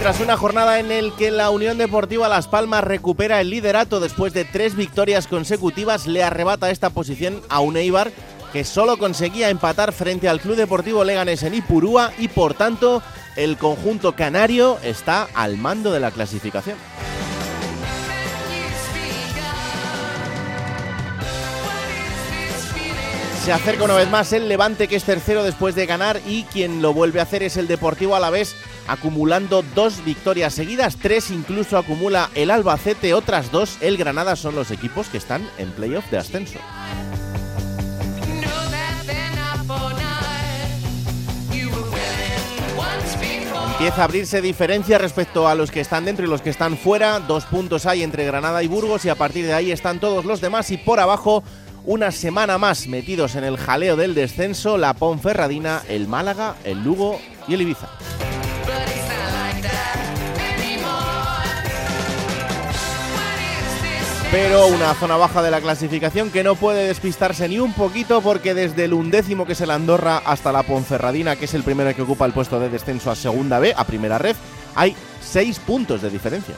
Tras una jornada en el que la Unión Deportiva Las Palmas recupera el liderato después de tres victorias consecutivas, le arrebata esta posición a un Eibar que solo conseguía empatar frente al Club Deportivo Leganés en Ipurúa y por tanto el conjunto canario está al mando de la clasificación. Se acerca una vez más el Levante que es tercero después de ganar y quien lo vuelve a hacer es el Deportivo Alavés acumulando dos victorias seguidas, tres incluso acumula el Albacete, otras dos el Granada son los equipos que están en playoff de ascenso. Empieza a abrirse diferencia respecto a los que están dentro y los que están fuera. Dos puntos hay entre Granada y Burgos y a partir de ahí están todos los demás y por abajo una semana más metidos en el jaleo del descenso, la Ponferradina, el Málaga, el Lugo y el Ibiza. Pero una zona baja de la clasificación que no puede despistarse ni un poquito porque desde el undécimo que es el Andorra hasta la Ponferradina, que es el primero que ocupa el puesto de descenso a segunda B, a primera red, hay seis puntos de diferencia.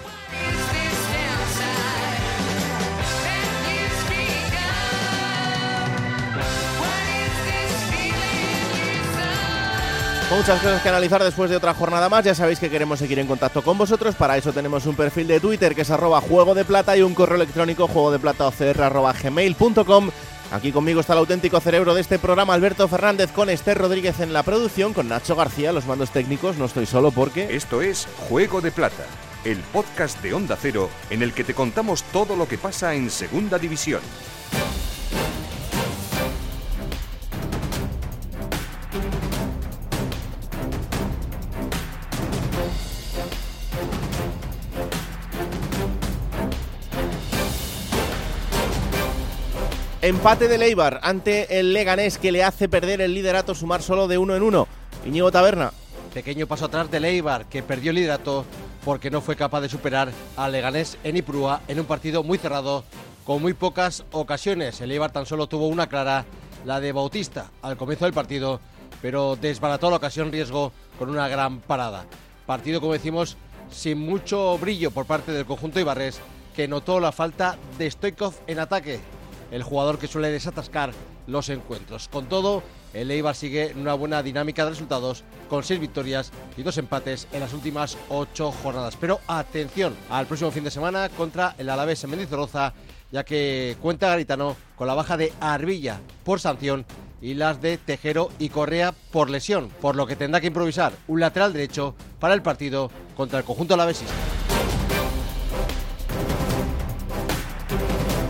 Muchas cosas que analizar después de otra jornada más. Ya sabéis que queremos seguir en contacto con vosotros. Para eso tenemos un perfil de Twitter que es arroba juego de plata y un correo electrónico juego de plata gmail.com. Aquí conmigo está el auténtico cerebro de este programa, Alberto Fernández, con Esther Rodríguez en la producción, con Nacho García, los mandos técnicos. No estoy solo porque. Esto es Juego de Plata, el podcast de Onda Cero en el que te contamos todo lo que pasa en Segunda División. Empate de Leibar ante el Leganés que le hace perder el liderato, sumar solo de uno en uno. Iñigo Taberna. Pequeño paso atrás de Leibar que perdió el liderato porque no fue capaz de superar al Leganés en Iprúa en un partido muy cerrado con muy pocas ocasiones. El Eibar tan solo tuvo una clara, la de Bautista, al comienzo del partido, pero desbarató la ocasión riesgo con una gran parada. Partido, como decimos, sin mucho brillo por parte del conjunto Ibarres, que notó la falta de Stoikov en ataque el jugador que suele desatascar los encuentros. Con todo, el Eibar sigue una buena dinámica de resultados con seis victorias y dos empates en las últimas ocho jornadas. Pero atención al próximo fin de semana contra el Alavés en Mendizorroza, ya que cuenta Garitano con la baja de Arbilla por sanción y las de Tejero y Correa por lesión, por lo que tendrá que improvisar un lateral derecho para el partido contra el conjunto alavesista.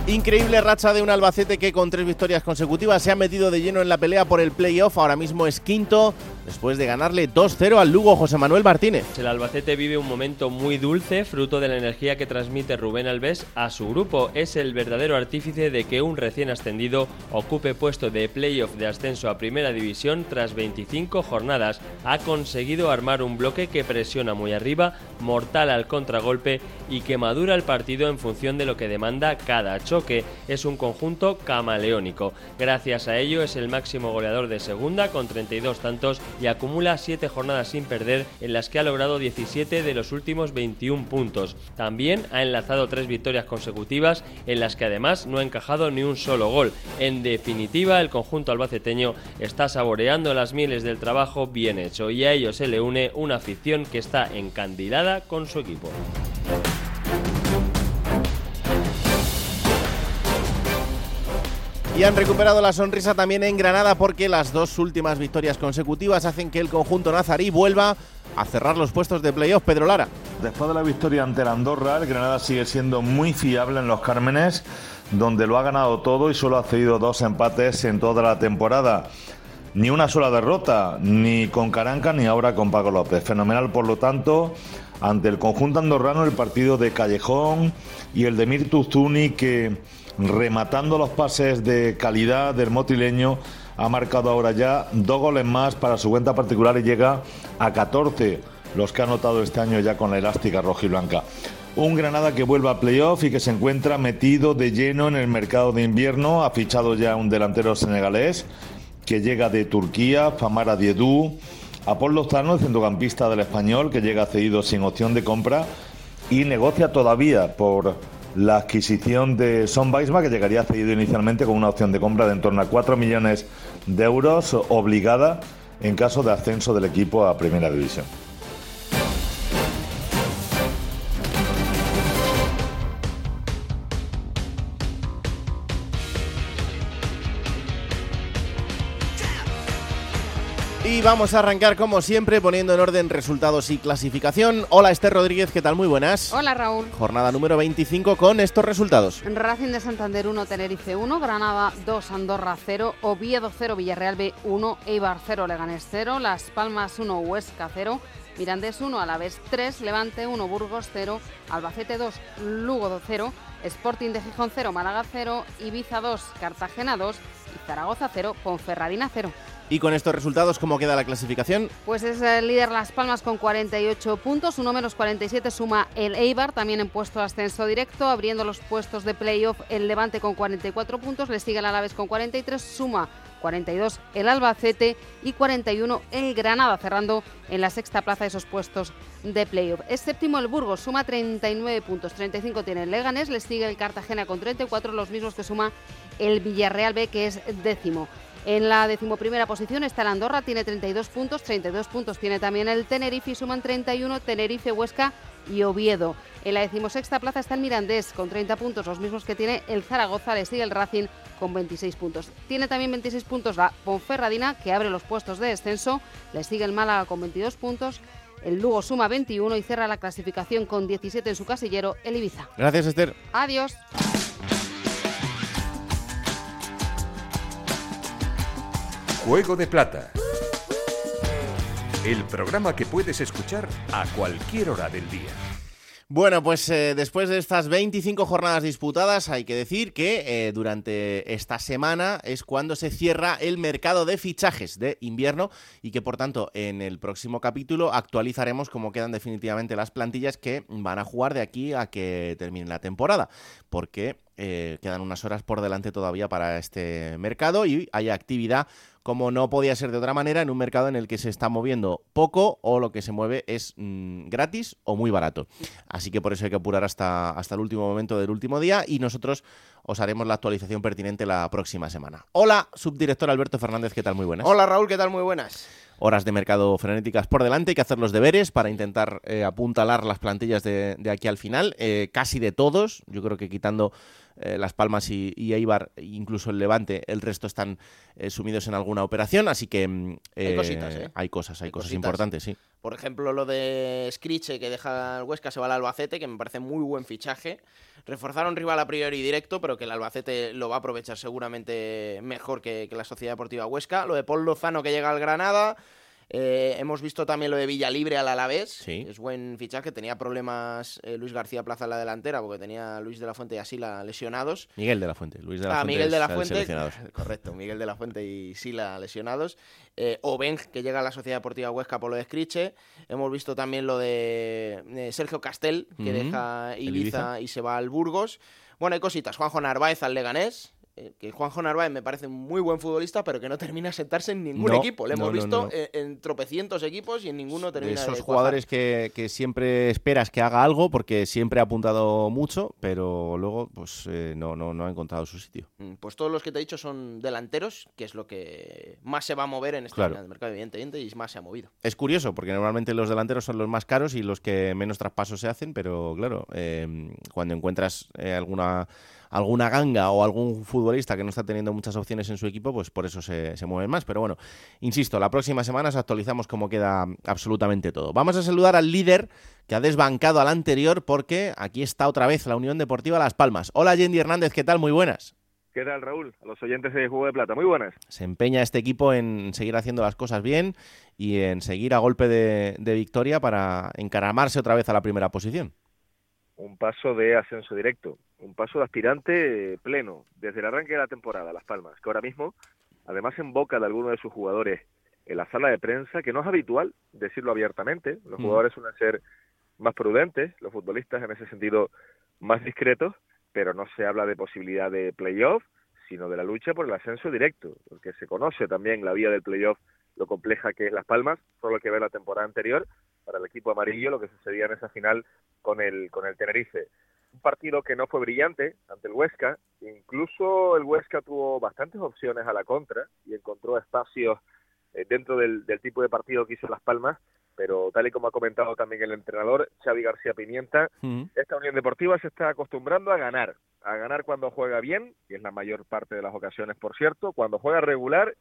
Increíble racha de un Albacete que con tres victorias consecutivas se ha metido de lleno en la pelea por el playoff. Ahora mismo es quinto después de ganarle 2-0 al Lugo José Manuel Martínez. El Albacete vive un momento muy dulce, fruto de la energía que transmite Rubén Alves a su grupo. Es el verdadero artífice de que un recién ascendido ocupe puesto de playoff de ascenso a Primera División tras 25 jornadas. Ha conseguido armar un bloque que presiona muy arriba, mortal al contragolpe y que madura el partido en función de lo que demanda cada choque. Es un conjunto camaleónico. Gracias a ello es el máximo goleador de segunda con 32 tantos y acumula 7 jornadas sin perder en las que ha logrado 17 de los últimos 21 puntos. También ha enlazado 3 victorias consecutivas en las que además no ha encajado ni un solo gol. En definitiva, el conjunto albaceteño está saboreando las mieles del trabajo bien hecho y a ello se le une una afición que está encandilada con su equipo. Y han recuperado la sonrisa también en Granada porque las dos últimas victorias consecutivas hacen que el conjunto nazarí vuelva a cerrar los puestos de playoff. Pedro Lara. Después de la victoria ante el Andorra, el Granada sigue siendo muy fiable en los Cármenes, donde lo ha ganado todo y solo ha cedido dos empates en toda la temporada. ni una sola derrota, ni con Caranca ni ahora con Paco López. Fenomenal, por lo tanto, ante el conjunto andorrano el partido de Callejón y el de Mirtu Zuni que rematando los pases de calidad del motileño ha marcado ahora ya dos goles más para su cuenta particular y llega a 14 los que ha anotado este año ya con la elástica roja y blanca. Un Granada que vuelve a playoff y que se encuentra metido de lleno en el mercado de invierno. Ha fichado ya un delantero senegalés que llega de Turquía, Famara Diedú. A Paul Lozano, el centrocampista del español, que llega cedido sin opción de compra y negocia todavía por la adquisición de Son Weisma, que llegaría cedido inicialmente con una opción de compra de en torno a 4 millones de euros obligada en caso de ascenso del equipo a Primera División. Y vamos a arrancar como siempre poniendo en orden resultados y clasificación. Hola Esther Rodríguez, ¿qué tal? Muy buenas. Hola Raúl. Jornada número 25 con estos resultados. Racing de Santander 1, Tenerife 1, Granada 2, Andorra 0, Oviedo 0, Villarreal B 1, Eibar 0, Leganés 0, Las Palmas 1, Huesca 0, Mirandés 1, Alavés 3, Levante 1, Burgos 0, Albacete 2, Lugo 0, Sporting de Gijón 0, Málaga 0, Ibiza 2, Cartagena 2 y Zaragoza 0, Ponferradina 0. Y con estos resultados, ¿cómo queda la clasificación? Pues es el líder Las Palmas con 48 puntos, uno menos 47 suma el Eibar, también en puesto de ascenso directo, abriendo los puestos de playoff el Levante con 44 puntos, le sigue el Alavés con 43, suma 42 el Albacete y 41 el Granada, cerrando en la sexta plaza esos puestos de playoff. Es séptimo el Burgos, suma 39 puntos, 35 tiene el Leganés, le sigue el Cartagena con 34, los mismos que suma el Villarreal B, que es décimo. En la decimoprimera posición está el Andorra, tiene 32 puntos, 32 puntos tiene también el Tenerife y suman 31 Tenerife, Huesca y Oviedo. En la decimosexta plaza está el Mirandés con 30 puntos, los mismos que tiene el Zaragoza, le sigue el Racing con 26 puntos. Tiene también 26 puntos la Ponferradina, que abre los puestos de descenso, le sigue el Málaga con 22 puntos. El Lugo suma 21 y cierra la clasificación con 17 en su casillero, el Ibiza. Gracias, Esther. Adiós. Juego de Plata. El programa que puedes escuchar a cualquier hora del día. Bueno, pues eh, después de estas 25 jornadas disputadas, hay que decir que eh, durante esta semana es cuando se cierra el mercado de fichajes de invierno y que por tanto en el próximo capítulo actualizaremos cómo quedan definitivamente las plantillas que van a jugar de aquí a que termine la temporada, porque eh, quedan unas horas por delante todavía para este mercado y hay actividad como no podía ser de otra manera, en un mercado en el que se está moviendo poco o lo que se mueve es mm, gratis o muy barato. Así que por eso hay que apurar hasta, hasta el último momento del último día y nosotros os haremos la actualización pertinente la próxima semana. Hola, subdirector Alberto Fernández, ¿qué tal? Muy buenas. Hola Raúl, ¿qué tal? Muy buenas. Horas de mercado frenéticas por delante, hay que hacer los deberes para intentar eh, apuntalar las plantillas de, de aquí al final, eh, casi de todos, yo creo que quitando eh, Las Palmas y, y, Eibar, incluso el Levante, el resto están eh, sumidos en alguna operación, así que mm, eh, hay, cositas, hay cosas, hay, hay cosas cositas. importantes, sí. Por ejemplo, lo de Scriche, que deja el Huesca, se va al Albacete, que me parece muy buen fichaje. Reforzar a un rival a priori directo, pero que el Albacete lo va a aprovechar seguramente mejor que, que la Sociedad Deportiva Huesca. Lo de Paul Lozano, que llega al Granada. Eh, hemos visto también lo de Villalibre al Alavés, Sí. es buen fichaje. Tenía problemas eh, Luis García Plaza en la delantera porque tenía Luis de la Fuente y a Sila lesionados. Miguel de la Fuente, Luis de la ah, Fuente. Miguel de la el Fuente, correcto, Miguel de la Fuente y Sila lesionados. Eh, Oben, que llega a la Sociedad Deportiva Huesca por lo de Scriche. Hemos visto también lo de eh, Sergio Castel, que deja Ibiza, Ibiza. y se va al Burgos. Bueno, hay cositas. Juanjo Narváez al Leganés. Eh, que Juanjo Narváez me parece un muy buen futbolista, pero que no termina de sentarse en ningún No, equipo. Le hemos no, visto no. En, en tropecientos equipos y en ninguno de termina esos de jugadores que, que siempre esperas que haga algo porque siempre ha apuntado mucho, pero luego pues eh, no, no, no ha encontrado su sitio. Mm, Pues todos los que te he dicho son delanteros, que es lo que más se va a mover en este Claro. mercado, evidentemente, y más se ha movido. Es curioso porque normalmente los delanteros son los más caros y los que menos traspasos se hacen, pero claro, eh, cuando encuentras eh, alguna alguna ganga o algún futbolista que no está teniendo muchas opciones en su equipo, pues por eso se, se mueven más. Pero bueno, insisto, la próxima semana os actualizamos cómo queda absolutamente todo. Vamos a saludar al líder que ha desbancado al anterior porque aquí está otra vez la Unión Deportiva Las Palmas. Hola Yendi Hernández, ¿qué tal? Muy buenas. ¿Qué tal, Raúl? A los oyentes de Juego de Plata. Muy buenas. Se empeña este equipo en seguir haciendo las cosas bien y en seguir a golpe de, victoria para encaramarse otra vez a la primera posición. Un paso de ascenso directo, un paso de aspirante pleno desde el arranque de la temporada, Las Palmas, que ahora mismo, además en boca de algunos de sus jugadores en la sala de prensa, que no es habitual decirlo abiertamente, los mm. jugadores suelen ser más prudentes, los futbolistas en ese sentido más discretos, pero no se habla de posibilidad de playoff, sino de la lucha por el ascenso directo, porque se conoce también la vía del playoff, lo compleja que es Las Palmas, solo que ver la temporada anterior para el equipo amarillo, lo que sucedía en esa final con el, con el Tenerife. Un partido que no fue brillante ante el Huesca, incluso el Huesca tuvo bastantes opciones a la contra y encontró espacios eh, dentro del, del tipo de partido que hizo Las Palmas, pero tal y como ha comentado también el entrenador Xavi García Pimienta, esta Unión Deportiva se está acostumbrando a ganar, a ganar cuando juega bien, y es la mayor parte de las ocasiones, por cierto, cuando juega regular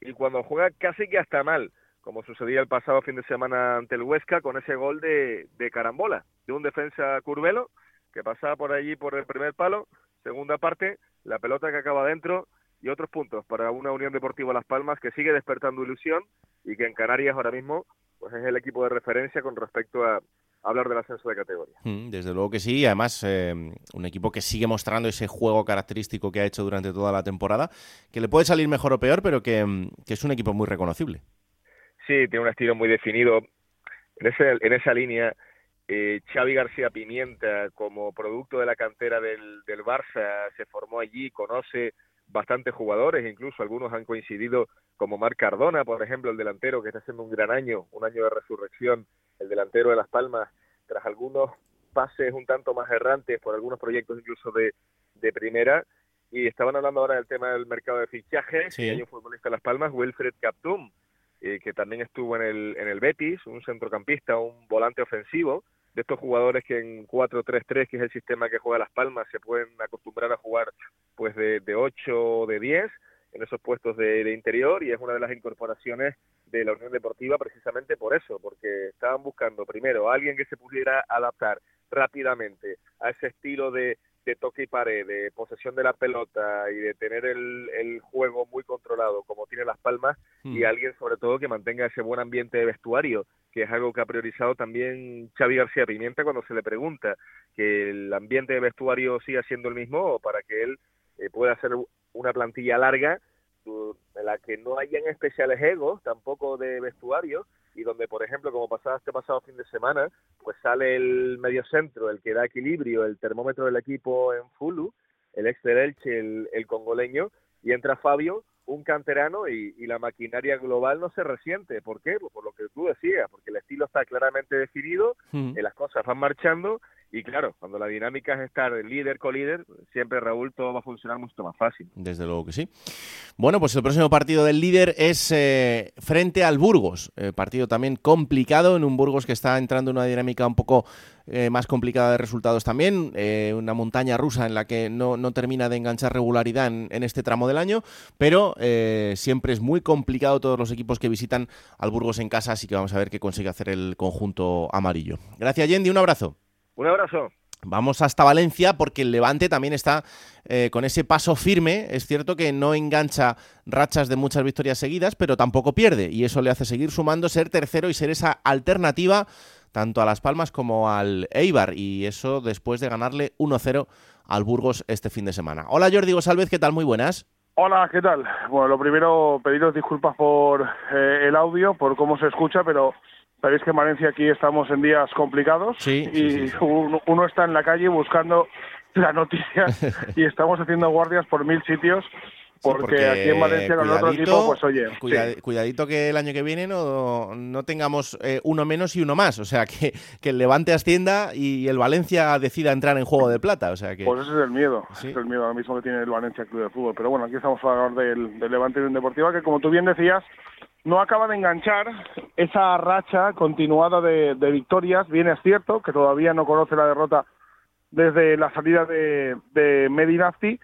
y cuando juega casi que hasta mal, como sucedía el pasado fin de semana ante el Huesca con ese gol de, de carambola, de un defensa curvelo que pasaba por allí por el primer palo, segunda parte, la pelota que acaba dentro y otros puntos para una Unión Deportiva Las Palmas que sigue despertando ilusión y que en Canarias ahora mismo pues es el equipo de referencia con respecto a hablar del ascenso de categoría. Mm, desde luego que sí, además eh, un equipo que sigue mostrando ese juego característico que ha hecho durante toda la temporada, que le puede salir mejor o peor, pero que, mm, es un equipo muy reconocible. Sí, tiene un estilo muy definido. En, ese, en esa línea, eh, Xavi García Pimienta, como producto de la cantera del, del Barça, se formó allí, conoce bastantes jugadores, incluso algunos han coincidido como Marc Cardona, por ejemplo, el delantero que está haciendo un gran año, un año de resurrección, el delantero de Las Palmas, tras algunos pases un tanto más errantes por algunos proyectos incluso de, de primera. Y estaban hablando ahora del tema del mercado de fichajes. Sí. hay un futbolista de Las Palmas, Wilfred Captum, eh, que también estuvo en el, en el Betis, un centrocampista, un volante ofensivo, de estos jugadores que en 4-3-3, que es el sistema que juega Las Palmas, se pueden acostumbrar a jugar pues de, de 8 o de 10 en esos puestos de, interior y es una de las incorporaciones de la Unión Deportiva precisamente por eso, porque estaban buscando primero a alguien que se pudiera adaptar rápidamente a ese estilo de, de toque y pared, de posesión de la pelota y de tener el, el juego muy controlado como tiene Las Palmas y hmm. alguien sobre todo que mantenga ese buen ambiente de vestuario, que es algo que ha priorizado también Xavi García Pimienta cuando se le pregunta que el ambiente de vestuario siga siendo el mismo para que él eh, pueda hacer una plantilla larga en la que no hayan especiales egos tampoco de vestuario y donde, por ejemplo, como pasaba este pasado fin de semana, pues sale el mediocentro, el que da equilibrio, el termómetro del equipo en Fulu, el ex del Elche, el, el congoleño, y entra Fabio, un canterano, y, y, la maquinaria global no se resiente. ¿Por qué? Por lo que tú decías, porque el estilo está claramente definido, hmm. las cosas van marchando, y claro, cuando la dinámica es estar líder con líder, siempre Raúl todo va a funcionar mucho más fácil. Desde luego que sí. Bueno, pues el próximo partido del líder es eh, frente al Burgos. Eh, partido también complicado en un Burgos que está entrando en una dinámica un poco eh, más complicada de resultados también. una montaña rusa en la que no, termina de enganchar regularidad en, en este tramo del año, pero siempre es muy complicado todos los equipos que visitan al Burgos en casa, así que vamos a ver qué consigue hacer el conjunto amarillo. Gracias, Yendi. Un abrazo. Un abrazo. Vamos hasta Valencia porque el Levante también está eh, con ese paso firme. Es cierto que no engancha rachas de muchas victorias seguidas, pero tampoco pierde y eso le hace seguir sumando, ser tercero y ser esa alternativa tanto a Las Palmas como al Eibar y eso después de ganarle 1-0 al Burgos este fin de semana. Hola Jordi González, ¿qué tal? Muy buenas. Hola, ¿qué tal? Bueno, lo primero pediros disculpas por eh, el audio, por cómo se escucha, pero Sabéis que en Valencia aquí estamos en días complicados y Uno, está en la calle buscando la noticia y estamos haciendo guardias por mil sitios porque, aquí en Valencia con otro tipo, pues oye. Cuidadito que el año que viene no, no tengamos eh, uno menos y uno más. O sea, que, que, el Levante ascienda y el Valencia decida entrar en juego de plata. O sea que... Pues ese es el miedo. es el miedo ahora mismo que tiene el Valencia Club de Fútbol. Pero bueno, aquí estamos a hablar del, del Levante y un Deportiva que, como tú bien decías, no acaba de enganchar esa racha continuada de, victorias. Bien es cierto que todavía no conoce la derrota desde la salida de, de Medinafti,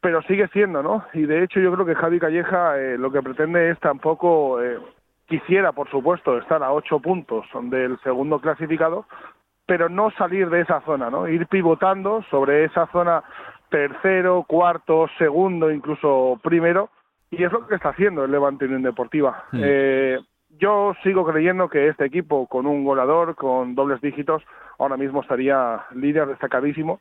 pero sigue siendo, ¿no? Y de hecho yo creo que Javi Calleja eh, lo que pretende es tampoco, eh, quisiera por supuesto estar a ocho puntos del segundo clasificado, pero no salir de esa zona, ¿no? Ir pivotando sobre esa zona tercero, cuarto, segundo, incluso primero, y es lo que está haciendo el Levante Unión Deportiva. Hmm. Eh, yo sigo creyendo que este equipo, con un goleador, con dobles dígitos, ahora mismo estaría líder destacadísimo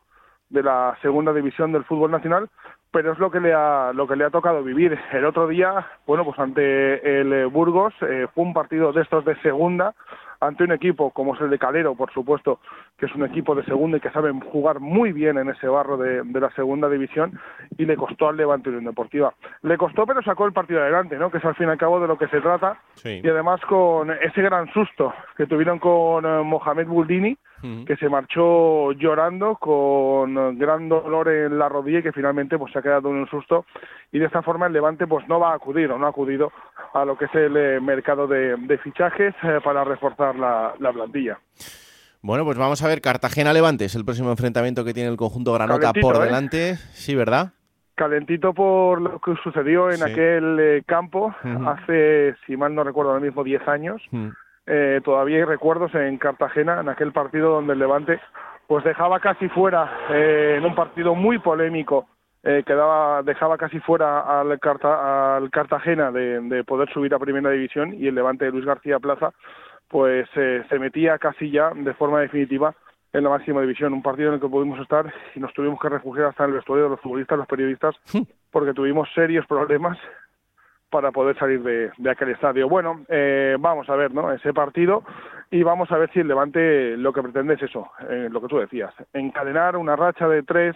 de la segunda división del fútbol nacional, pero es lo que le ha lo que le ha tocado vivir. El otro día, bueno, pues ante el eh, Burgos eh, fue un partido de estos de segunda ante un equipo como es el de Calero, por supuesto, que es un equipo de segunda y que saben jugar muy bien en ese barro de, de la segunda división y le costó al Levante Unión Deportiva. Le costó, pero sacó el partido adelante, ¿no? Que es al fin y al cabo de lo que se trata Sí. y además con ese gran susto que tuvieron con eh, Mohamed Buldini, Que se marchó llorando con gran dolor en la rodilla y que finalmente pues se ha quedado en un susto y de esta forma el Levante pues no va a acudir o no ha acudido a lo que es el eh, mercado de, de fichajes eh, para reforzar la, la plantilla. Bueno, pues vamos a ver, Cartagena-Levante es el próximo enfrentamiento que tiene el conjunto Granota Calentito, por ¿eh? delante. Sí, ¿verdad? Calentito por lo que sucedió en Sí. aquel eh, campo hace, si mal no recuerdo ahora mismo, 10 años. Mm. Eh, todavía hay recuerdos en Cartagena, en aquel partido donde el Levante pues dejaba casi fuera, eh, en un partido muy polémico, eh, quedaba, dejaba casi fuera al, Carta- al Cartagena de, de poder subir a Primera División y el Levante de Luis García Plaza pues eh, se metía casi ya de forma definitiva en la máxima división, un partido en el que pudimos estar y nos tuvimos que refugiar hasta en el vestuario de los futbolistas, los periodistas, porque tuvimos serios problemas para poder salir de, de aquel estadio. Bueno, eh, vamos a ver ¿no? ese partido y vamos a ver si el Levante lo que pretende es eso, eh, lo que tú decías, encadenar una racha de tres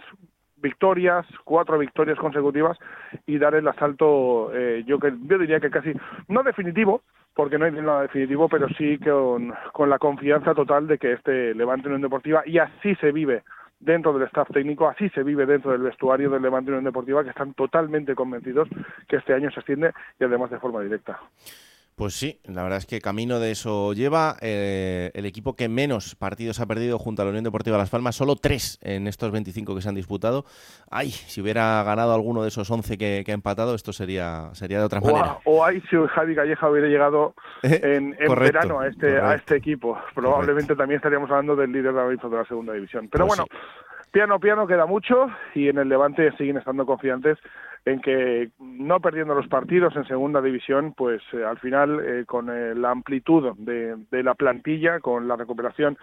victorias, cuatro victorias consecutivas y dar el asalto, eh, yo, que, yo diría que casi, no definitivo, porque no hay nada definitivo, pero sí con, con la confianza total de que este Levante Unión Deportiva, y así se vive dentro del staff técnico, así se vive dentro del vestuario del Levante Unión Deportiva, que están totalmente convencidos que este año se asciende y además de forma directa. Pues sí, la verdad es que camino de eso lleva eh, el equipo que menos partidos ha perdido junto a la Unión Deportiva Las Palmas, solo tres en estos 25 que se han disputado. Ay, si hubiera ganado alguno de esos 11 que, que ha empatado, esto sería, sería de otra O, manera. a- o ahí si Javi Calleja hubiera llegado en, en Correcto, verano a este, a este equipo, probablemente también estaríamos hablando del líder ahora mismo de la segunda división. Pero Pues bueno, piano piano queda mucho y en el Levante siguen estando confiantes en que no perdiendo los partidos en segunda división, pues eh, al final eh, con eh, la amplitud de, de la plantilla, con la recuperación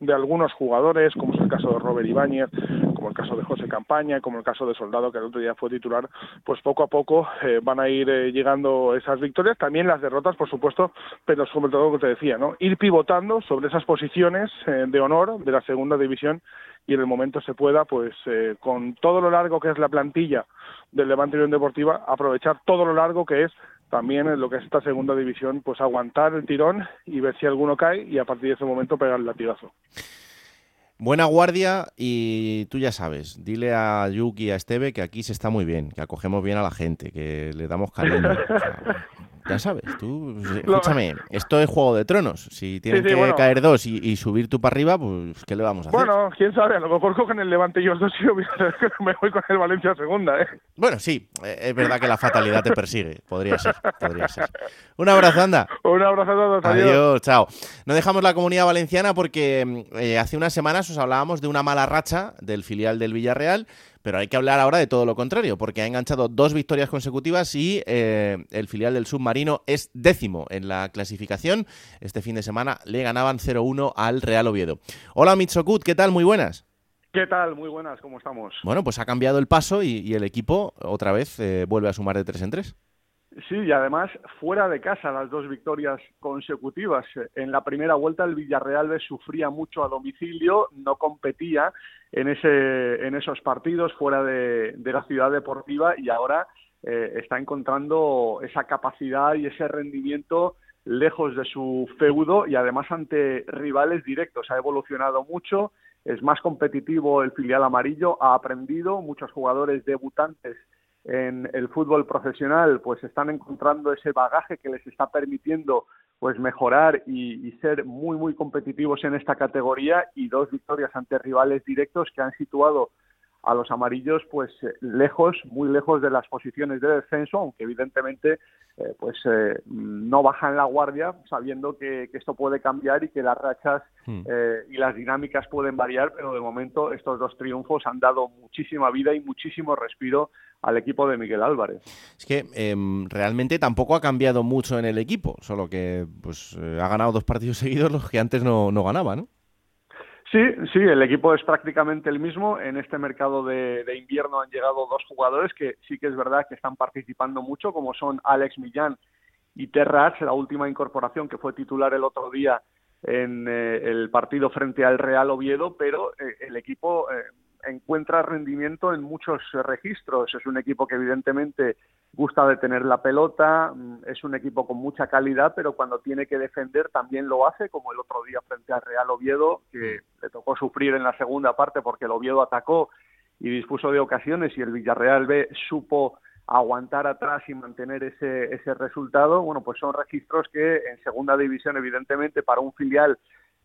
de algunos jugadores, como es el caso de Robert Ibáñez, como el caso de José Campaña, como el caso de Soldado, que el otro día fue titular, pues poco a poco eh, van a ir eh, llegando esas victorias, también las derrotas, por supuesto, pero sobre todo lo que te decía, ¿no? Ir pivotando sobre esas posiciones eh, de honor de la segunda división y en el momento se pueda, pues eh, con todo lo largo que es la plantilla del Levante Unión Deportiva, aprovechar todo lo largo que es también en lo que es esta segunda división, pues aguantar el tirón y ver si alguno cae y a partir de ese momento pegar el latigazo. Buena guardia y tú ya sabes, dile a Yuki y a Esteve que aquí se está muy bien, que acogemos bien a la gente, que le damos cariño. Ya sabes, tú, escúchame, esto es Juego de Tronos. Si tienen Sí, sí, que bueno. caer dos y, y subir tú para arriba, pues ¿qué le vamos a hacer? Bueno, quién sabe, a lo mejor cogen el Levante ellos dos y yo me voy con el Valencia segunda, ¿eh? Bueno, sí, eh, es verdad que la fatalidad te persigue. Podría ser, podría ser. Un abrazo, anda. Un abrazo a todos, adiós. Adiós, chao. No dejamos la comunidad valenciana porque eh, hace unas semanas os hablábamos de una mala racha del filial del Villarreal, pero hay que hablar ahora de todo lo contrario, porque ha enganchado dos victorias consecutivas y eh, el filial del submarino es décimo en la clasificación. Este fin de semana le ganaban 0-1 al Real Oviedo. Hola, Mitsokut, ¿qué tal? Muy buenas. ¿Qué tal? Muy buenas, ¿cómo estamos? Bueno, pues ha cambiado el paso y, y el equipo otra vez eh, vuelve a sumar de tres en tres. Sí, y además fuera de casa las dos victorias consecutivas. En la primera vuelta el Villarreal B sufría mucho a domicilio, no competía en, ese, en esos partidos fuera de, de la ciudad deportiva y ahora eh, está encontrando esa capacidad y ese rendimiento lejos de su feudo y además ante rivales directos. Ha evolucionado mucho, es más competitivo el filial amarillo, ha aprendido, muchos jugadores debutantes en el fútbol profesional pues están encontrando ese bagaje que les está permitiendo pues mejorar y, y, ser muy muy competitivos en esta categoría y dos victorias ante rivales directos que han situado a los amarillos pues eh, lejos, muy lejos de las posiciones de descenso, aunque evidentemente eh, pues eh, no bajan la guardia sabiendo que, esto puede cambiar y que las rachas hmm. y las dinámicas pueden variar, pero de momento estos dos triunfos han dado muchísima vida y muchísimo respiro al equipo de Miguel Álvarez. Es que em, realmente tampoco ha cambiado mucho en el equipo, solo que pues ha ganado dos partidos seguidos los que antes no, no ganaba, ¿no? Sí, sí, el equipo es prácticamente el mismo. En este mercado de, invierno han llegado dos jugadores que sí que es verdad que están participando mucho, como son Alex Millán y Terrats, la última incorporación que fue titular el otro día en eh, el partido frente al Real Oviedo, pero eh, el equipo eh, encuentra rendimiento en muchos registros. Es un equipo que evidentemente gusta de tener la pelota, mm, es un equipo con mucha calidad, pero cuando tiene que defender también lo hace, como el otro día frente al Real Oviedo, que le tocó sufrir en la segunda parte porque el Oviedo atacó y dispuso de ocasiones y el Villarreal B supo aguantar atrás y mantener ese, ese resultado, bueno, pues son registros que en segunda división, evidentemente, para un filial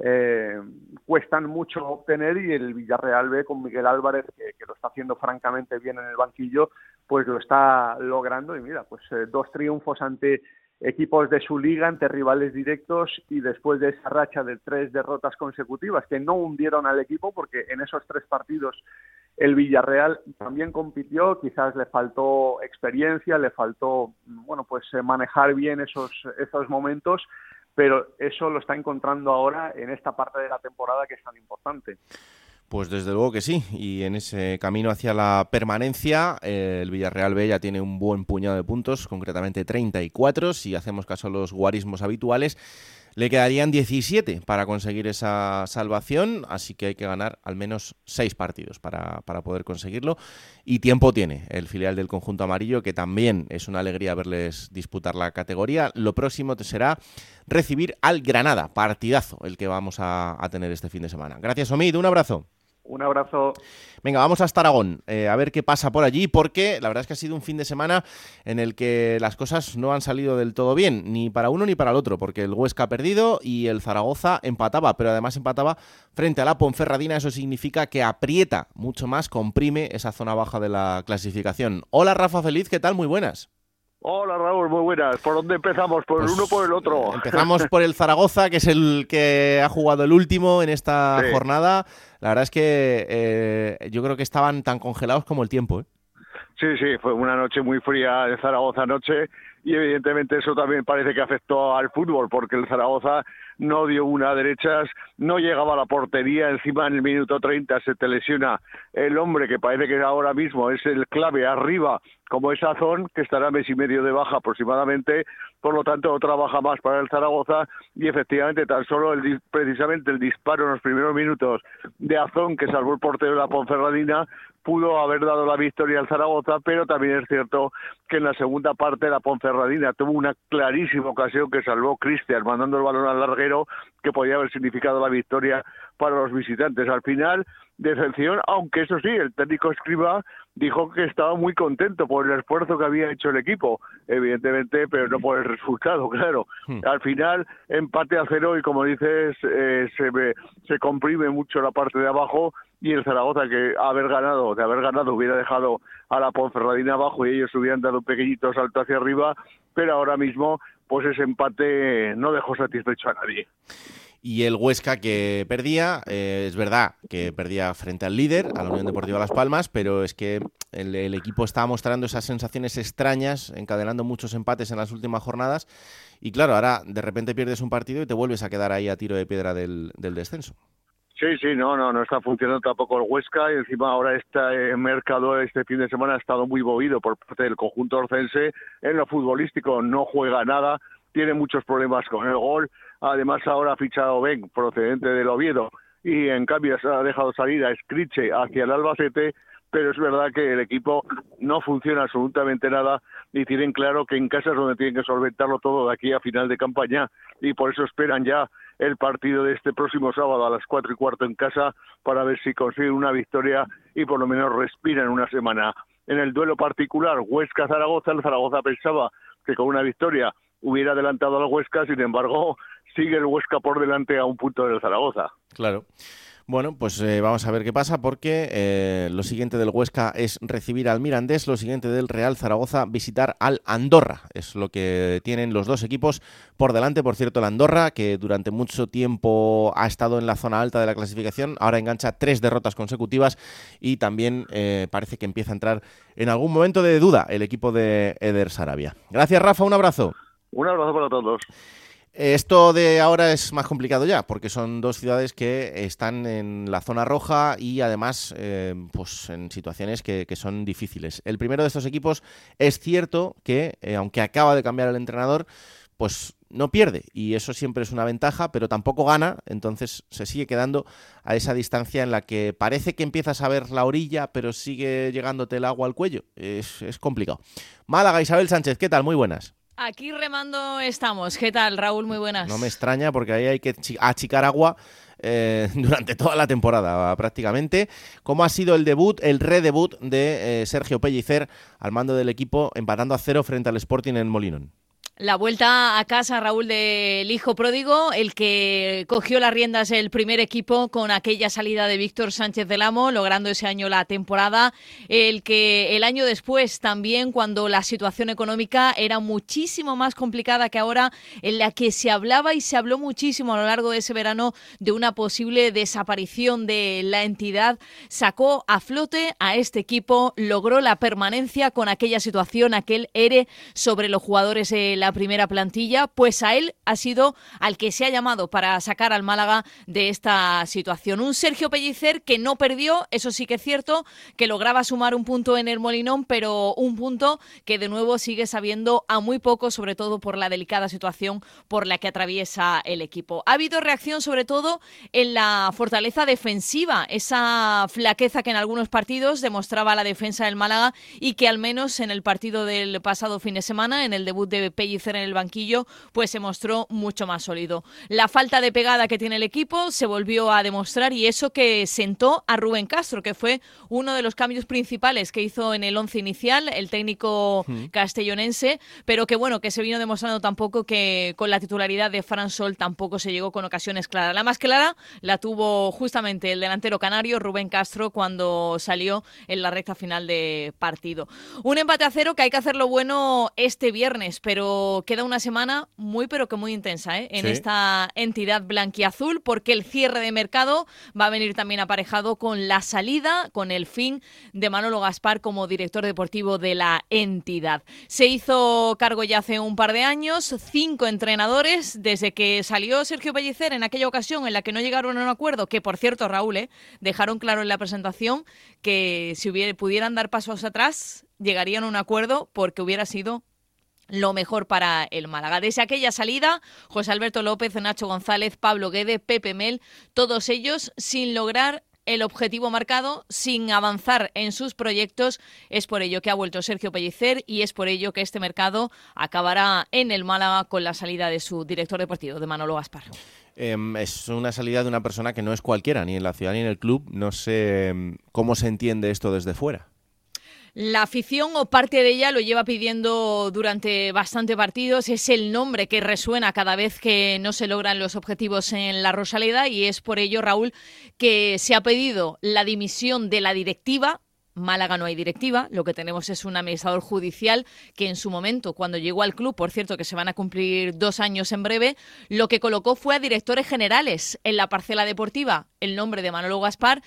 eh, cuestan mucho obtener y el Villarreal B con Miguel Álvarez, que, lo está haciendo francamente bien en el banquillo, pues lo está logrando. Y mira, pues eh, dos triunfos ante equipos de su liga, ante rivales directos y después de esa racha de tres derrotas consecutivas que no hundieron al equipo porque en esos tres partidos el Villarreal también compitió, quizás le faltó experiencia, le faltó, bueno, pues eh, manejar bien esos, esos momentos, pero eso lo está encontrando ahora en esta parte de la temporada que es tan importante. Pues desde luego que sí, y en ese camino hacia la permanencia, el Villarreal B ya tiene un buen puñado de puntos, concretamente 34, si hacemos caso a los guarismos habituales. Le quedarían 17 para conseguir esa salvación, así que hay que ganar al menos 6 partidos para, para, poder conseguirlo. Y tiempo tiene el filial del conjunto amarillo, que también es una alegría verles disputar la categoría. Lo próximo te será recibir al Granada, partidazo el que vamos a, a tener este fin de semana. Gracias, Omid, un abrazo. Un abrazo. Venga, vamos hasta Aragón, eh, a ver qué pasa por allí, porque la verdad es que ha sido un fin de semana en el que las cosas no han salido del todo bien, ni para uno ni para el otro, porque el Huesca ha perdido y el Zaragoza empataba, pero además empataba frente a la Ponferradina, eso significa que aprieta mucho más, comprime esa zona baja de la clasificación. Hola Rafa Feliz, ¿qué tal? Muy buenas. Hola Raúl, muy buenas. ¿Por dónde empezamos? ¿Por el pues, uno o por el otro? Empezamos por el Zaragoza, que es el que ha jugado el último en esta jornada. La verdad es que eh, yo creo que estaban tan congelados como el tiempo. ¿eh? Sí, sí, fue una noche muy fría de Zaragoza anoche y evidentemente eso también parece que afectó al fútbol porque el Zaragoza no dio una derechas, no llegaba a la portería, encima en el minuto 30 se te lesiona el hombre que parece que ahora mismo es el clave arriba, como es Azón, que estará mes y medio de baja aproximadamente, por lo tanto otra baja más para el Zaragoza y efectivamente tan solo el, precisamente el disparo en los primeros minutos de Azón que salvó el portero de la Ponferradina pudo haber dado la victoria al Zaragoza, pero también es cierto que en la segunda parte la Ponferradina tuvo una clarísima ocasión que salvó Cristian mandando el balón al larguero que podía haber significado la victoria para los visitantes. Al final, decepción, aunque eso sí, el técnico Escriba dijo que estaba muy contento por el esfuerzo que había hecho el equipo, evidentemente, pero no por el resultado, claro. Hmm. Al final, empate a cero y como dices, eh, se, se comprime mucho la parte de abajo y el Zaragoza que haber ganado, de haber ganado hubiera dejado a la Ponferradina abajo y ellos hubieran dado un pequeñito salto hacia arriba, pero ahora mismo pues ese empate no dejó satisfecho a nadie y el Huesca que perdía. Eh, es verdad que perdía frente al líder, a la Unión Deportiva Las Palmas, pero es que el, equipo estaba mostrando esas sensaciones extrañas, encadenando muchos empates en las últimas jornadas. Y claro, ahora de repente pierdes un partido y te vuelves a quedar ahí a tiro de piedra del, descenso. Sí, sí, no, no, no está funcionando tampoco el Huesca y encima ahora este mercado este fin de semana ha estado muy movido por parte del conjunto orcense en lo futbolístico, no juega nada, tiene muchos problemas con el gol, además ahora ha fichado Ben procedente del Oviedo y en cambio se ha dejado salir a Scriche hacia el Albacete, pero es verdad que el equipo no funciona absolutamente nada y tienen claro que en casa es donde tienen que solventarlo todo de aquí a final de campaña y por eso esperan ya el partido de este próximo sábado a las cuatro y cuarto en casa para ver si consiguen una victoria y por lo menos respiran una semana. En el duelo particular Huesca-Zaragoza, el Zaragoza pensaba que con una victoria hubiera adelantado al Huesca, sin embargo, sigue el Huesca por delante a un punto del Zaragoza. Claro. Bueno, pues eh, vamos a ver qué pasa porque eh, lo siguiente del Huesca es recibir al Mirandés, lo siguiente del Real Zaragoza visitar al Andorra. Es lo que tienen los dos equipos por delante. Por cierto, el Andorra, que durante mucho tiempo ha estado en la zona alta de la clasificación, ahora engancha tres derrotas consecutivas y también eh, parece que empieza a entrar en algún momento de duda el equipo de Eder Sarabia. Gracias, Rafa. Un abrazo. Un abrazo para todos. Esto de ahora es más complicado ya, porque son dos ciudades que están en la zona roja y además eh, pues en situaciones que, son difíciles. El primero de estos equipos es cierto que, eh, aunque acaba de cambiar el entrenador, pues no pierde y eso siempre es una ventaja, pero tampoco gana, entonces se sigue quedando a esa distancia en la que parece que empiezas a ver la orilla, pero sigue llegándote el agua al cuello. Es, es complicado. Málaga, Isabel Sánchez, ¿qué tal? Muy buenas. Aquí remando estamos. ¿Qué tal, Raúl? Muy buenas. No me extraña porque ahí hay que achicar agua eh, durante toda la temporada prácticamente. ¿Cómo ha sido el debut, el redebut de eh, Sergio Pellicer al mando del equipo empatando a cero frente al Sporting en Molinón? La vuelta a casa, Raúl, del hijo pródigo, el que cogió las riendas el primer equipo con aquella salida de Víctor Sánchez del Amo, logrando ese año la temporada. El que el año después también, cuando la situación económica era muchísimo más complicada que ahora, en la que se hablaba y se habló muchísimo a lo largo de ese verano de una posible desaparición de la entidad, sacó a flote a este equipo, logró la permanencia con aquella situación, aquel ERE sobre los jugadores la primera plantilla, pues a él ha sido al que se ha llamado para sacar al Málaga de esta situación. Un Sergio Pellicer que no perdió, eso sí que es cierto, que lograba sumar un punto en el Molinón, pero un punto que de nuevo sigue sabiendo a muy poco, sobre todo por la delicada situación por la que atraviesa el equipo. Ha habido reacción sobre todo en la fortaleza defensiva, esa flaqueza que en algunos partidos demostraba la defensa del Málaga y que al menos en el partido del pasado fin de semana, en el debut de Pellicer, en el banquillo, pues se mostró mucho más sólido. La falta de pegada que tiene el equipo se volvió a demostrar y eso que sentó a Rubén Castro, que fue uno de los cambios principales que hizo en el once inicial el técnico castellonense, pero que bueno, que se vino demostrando tampoco que con la titularidad de Fran Sol tampoco se llegó con ocasiones claras. La más clara la tuvo justamente el delantero canario Rubén Castro cuando salió en la recta final de partido. Un empate a cero que hay que hacerlo bueno este viernes, pero queda una semana muy pero que muy intensa ¿eh? en esta entidad blanquiazul porque el cierre de mercado va a venir también aparejado con la salida, con el fin de Manolo Gaspar como director deportivo de la entidad. Se hizo cargo ya hace un par de años, cinco entrenadores desde que salió Sergio Pellicer en aquella ocasión en la que no llegaron a un acuerdo, que por cierto Raúl, ¿eh? dejaron claro en la presentación que si hubiera, pudieran dar pasos atrás llegarían a un acuerdo porque hubiera sido lo mejor para el Málaga. Desde aquella salida, José Alberto López, Nacho González, Pablo Guede, Pepe Mel, todos ellos sin lograr el objetivo marcado sin avanzar en sus proyectos. Es por ello que ha vuelto Sergio Pellicer y es por ello que este mercado acabará en el Málaga con la salida de su director deportivo, de Manolo Gaspar. Em, es una salida de una persona que no es cualquiera, ni en la ciudad ni en el club. No sé em, cómo se entiende esto desde fuera. La afición o parte de ella lo lleva pidiendo durante bastante partidos. Es el nombre que resuena cada vez que no se logran los objetivos en la Rosaleda y es por ello, Raúl, que se ha pedido la dimisión de la directiva. Málaga no hay directiva, lo que tenemos es un administrador judicial que en su momento, cuando llegó al club, por cierto que se van a cumplir dos años en breve, lo que colocó fue a directores generales en la parcela deportiva, el nombre de Manolo Gaspar,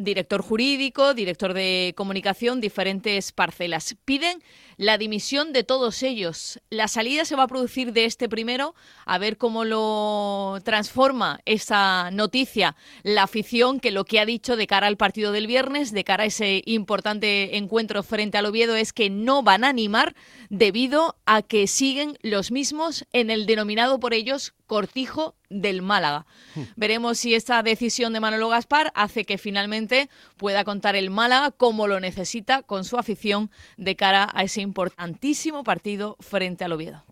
director jurídico, director de comunicación, diferentes parcelas. Piden la dimisión de todos ellos. La salida se va a producir de este primero, a ver cómo lo transforma esa noticia la afición, que lo que ha dicho de cara al partido del viernes, de cara a ese importante encuentro frente al Oviedo, es que no van a animar debido a que siguen los mismos en el denominado por ellos cortijo del Málaga. Hmm. Veremos si esta decisión de Manolo Gaspar hace que finalmente pueda contar el Málaga como lo necesita con su afición de cara a ese importantísimo partido frente al Oviedo.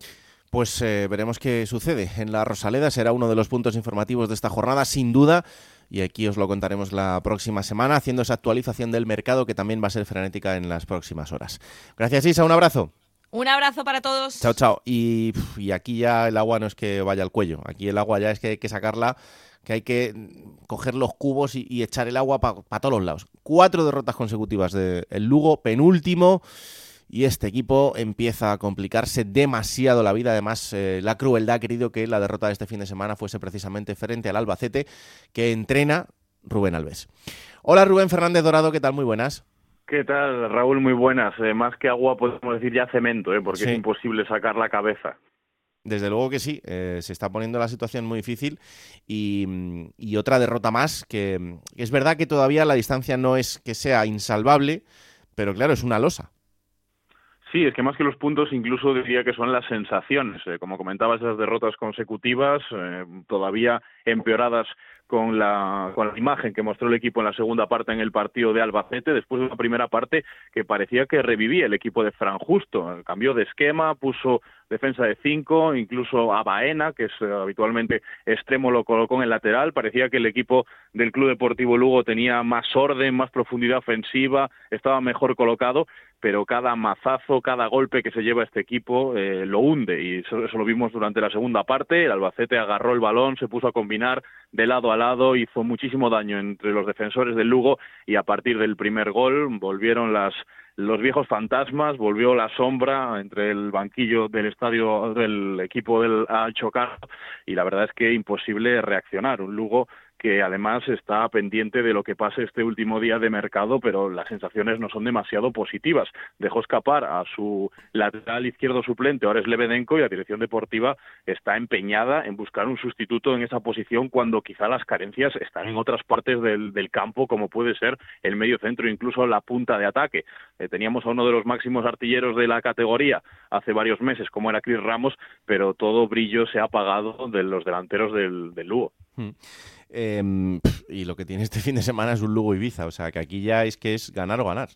Pues eh, veremos qué sucede en la Rosaleda. Será uno de los puntos informativos de esta jornada, sin duda. Y aquí os lo contaremos la próxima semana, haciendo esa actualización del mercado que también va a ser frenética en las próximas horas. Gracias, Isa. Un abrazo. Un abrazo para todos. Chao, chao. Y, aquí ya el agua no es que vaya al cuello. Aquí el agua ya es que hay que sacarla que hay que coger los cubos y, echar el agua para todos los lados. Cuatro derrotas consecutivas del Lugo, penúltimo, y este equipo empieza a complicarse demasiado la vida. Además, eh, la crueldad ha querido que la derrota de este fin de semana fuese precisamente frente al Albacete, que entrena Rubén Alves. Hola Rubén Fernández Dorado, ¿qué tal? Muy buenas. ¿Qué tal, Raúl? Muy buenas. Eh, más que agua podemos decir ya cemento, ¿eh? porque es imposible sacar la cabeza. Desde luego que sí, eh, se está poniendo la situación muy difícil y, otra derrota más, que, es verdad que todavía la distancia no es que sea insalvable, pero claro, es una losa. Sí, es que más que los puntos, incluso diría que son las sensaciones. Eh, como comentabas, esas derrotas consecutivas, eh, todavía empeoradas con la, con la imagen que mostró el equipo en la segunda parte en el partido de Albacete, después de una primera parte que parecía que revivía el equipo de Fran Justo. Cambió de esquema, puso defensa de cinco, incluso a Baena, que es eh, habitualmente extremo, lo colocó en el lateral. Parecía que el equipo del Club Deportivo Lugo tenía más orden, más profundidad ofensiva, estaba mejor colocado, pero cada mazazo, cada golpe que se lleva este equipo eh, lo hunde y eso, eso, lo vimos durante la segunda parte. El Albacete agarró el balón, se puso a combinar de lado a lado, hizo muchísimo daño entre los defensores del Lugo y a partir del primer gol volvieron las los viejos fantasmas, volvió la sombra entre el banquillo del estadio del equipo del Chocar y la verdad es que imposible reaccionar. Un Lugo que además está pendiente de lo que pase este último día de mercado, pero las sensaciones no son demasiado positivas. Dejó escapar a su lateral izquierdo suplente, ahora es Lebedenko, y la dirección deportiva está empeñada en buscar un sustituto en esa posición cuando quizá las carencias están en otras partes del, campo, como puede ser el medio centro, incluso la punta de ataque. Eh, teníamos a uno de los máximos artilleros de la categoría hace varios meses, como era Chris Ramos, pero todo brillo se ha apagado de los delanteros del, Lugo. Hmm. Em, y lo que tiene este fin de semana es un Lugo Ibiza, o sea que aquí ya es que es ganar o ganar.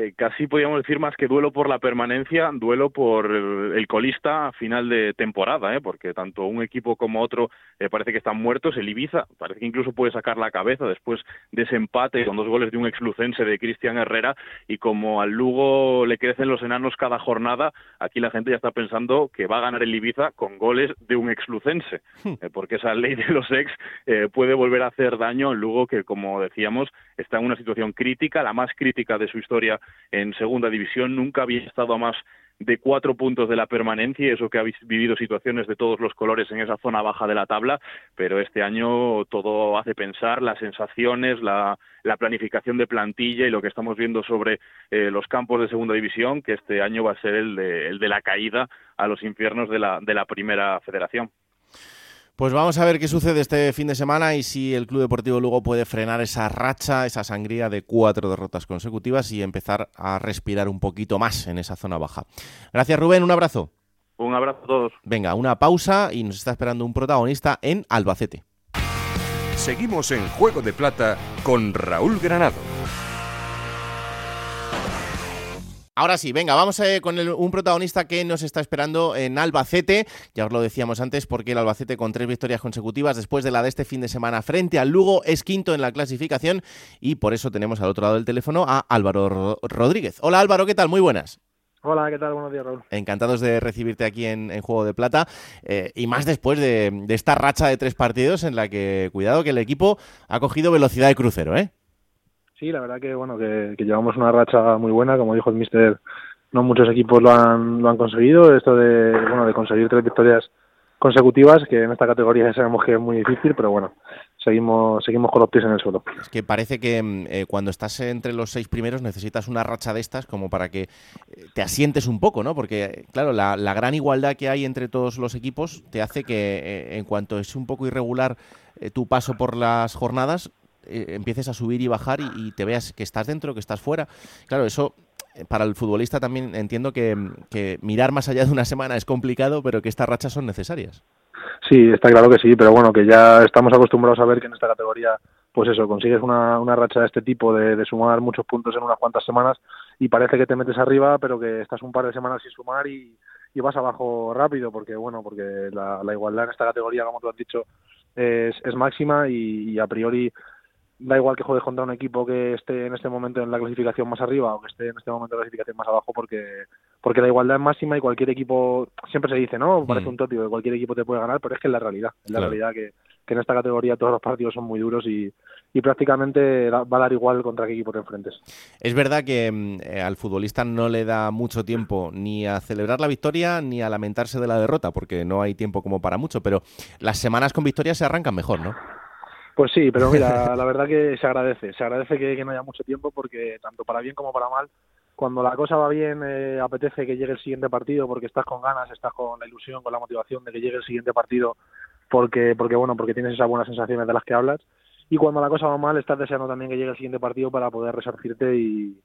Eh, casi podríamos decir más que duelo por la permanencia, duelo por el, colista a final de temporada, ¿eh? porque tanto un equipo como otro eh, parece que están muertos. El Ibiza parece que incluso puede sacar la cabeza después de ese empate con dos goles de un exlucense de Cristian Herrera y como al Lugo le crecen los enanos cada jornada, aquí la gente ya está pensando que va a ganar el Ibiza con goles de un exlucense, hmm. eh, porque esa ley de los ex puede volver a hacer daño al Lugo que, como decíamos, está en una situación crítica, la más crítica de su historia en segunda división, nunca había estado a más de cuatro puntos de la permanencia, eso que habéis vivido situaciones de todos los colores en esa zona baja de la tabla, pero este año todo hace pensar las sensaciones, la, planificación de plantilla y lo que estamos viendo sobre eh, los campos de segunda división, que este año va a ser el de, el de la caída a los infiernos de la, de la primera federación. Pues vamos a ver qué sucede este fin de semana y si el Club Deportivo Lugo puede frenar esa racha, esa sangría de cuatro derrotas consecutivas y empezar a respirar un poquito más en esa zona baja. Gracias Rubén, un abrazo. Un abrazo a todos. Venga, una pausa y nos está esperando un protagonista en Albacete. Seguimos en Juego de Plata con Raúl Granado. Ahora sí, venga, vamos a, con un protagonista que nos está esperando en Albacete. Ya os lo decíamos antes, porque el Albacete con tres victorias consecutivas después de la de este fin de semana frente al Lugo es quinto en la clasificación y por eso tenemos al otro lado del teléfono a Álvaro Rodríguez. Hola Álvaro, ¿qué tal? Muy buenas. Hola, ¿qué tal? Buenos días, Raúl. Encantados de recibirte aquí en, Juego de Plata eh, y más después de, de esta racha de tres partidos en la que, cuidado, que el equipo ha cogido velocidad de crucero, ¿eh? Sí, la verdad que bueno que, llevamos una racha muy buena, como dijo el mister, no muchos equipos lo han, lo han conseguido, esto de bueno de conseguir tres victorias consecutivas, que en esta categoría ya sabemos que es muy difícil, pero bueno, seguimos seguimos con los pies en el suelo. Es que parece que mm, eh, cuando estás entre los seis primeros necesitas una racha de estas como para que eh, te asientes un poco, ¿no? Porque, claro, la, la gran igualdad que hay entre todos los equipos te hace que eh, en cuanto es un poco irregular tu paso por las jornadas, eh, empieces a subir y bajar y, te veas que estás dentro, que estás fuera. Claro, eso eh, para el futbolista también entiendo que, mirar más allá de una semana es complicado, pero que estas rachas son necesarias. Sí, está claro que sí, pero bueno, que ya estamos acostumbrados a ver que en esta categoría, pues eso, consigues una, una racha de este tipo, de, sumar muchos puntos en unas cuantas semanas y parece que te metes arriba, pero que estás un par de semanas sin sumar y, vas abajo rápido, porque bueno, porque la, igualdad en esta categoría, como tú has dicho, es, es máxima y a priori da igual que juegues contra un equipo que esté en este momento en la clasificación más arriba o que esté en este momento en la clasificación más abajo porque porque la igualdad es máxima y cualquier equipo, siempre se dice, ¿no? Parece Mm. un tópico que cualquier equipo te puede ganar, pero es que es la realidad, es la Claro. realidad que, que en esta categoría todos los partidos son muy duros y, y prácticamente va a dar igual contra qué equipo te enfrentes. Es verdad que mm, eh, al futbolista no le da mucho tiempo ni a celebrar la victoria ni a lamentarse de la derrota, porque no hay tiempo como para mucho, pero las semanas con victoria se arrancan mejor, ¿no? Pues sí, pero mira, la verdad que se agradece, se agradece que, que no haya mucho tiempo porque tanto para bien como para mal, cuando la cosa va bien, eh, apetece que llegue el siguiente partido porque estás con ganas, estás con la ilusión, con la motivación de que llegue el siguiente partido porque, porque bueno, porque tienes esas buenas sensaciones de las que hablas. Y cuando la cosa va mal, estás deseando también que llegue el siguiente partido para poder resarcirte y,